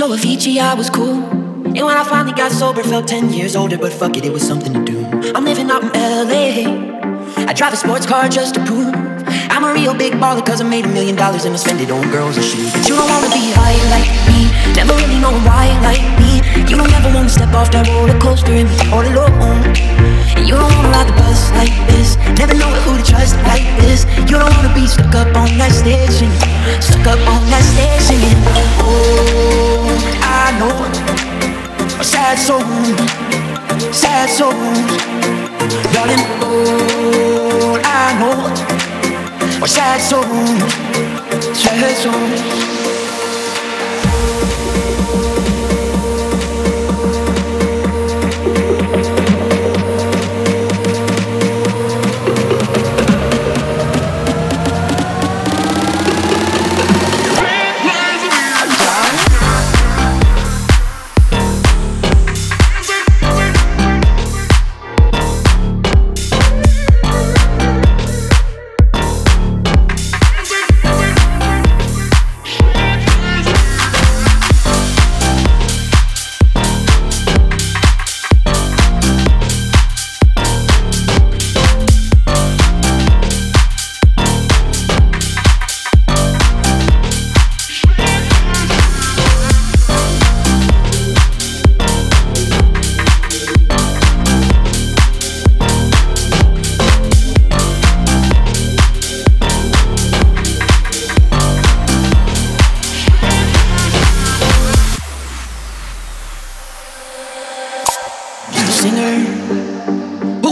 show Avicii I was cool. And when I finally got sober, felt 10 years older, but fuck it, it was something to do. I'm living out in LA. I drive a sports car just to prove I'm a real big baller, cause I made a million dollars and I spend it on girls and shoes. But you don't wanna be high like me, never really know why like me. You don't ever wanna step off that roller coaster and be all alone. And you don't wanna ride the bus like this, never know who to trust like this. You don't wanna be stuck up on that stage stuck up on that stage singing. Oh, I know. A sad soul, sad souls, darling. Oh, I know. A sad soul, sad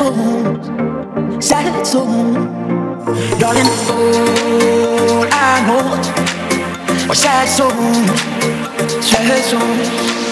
souls, sad souls, darling. Oh, I know sad souls, sad souls.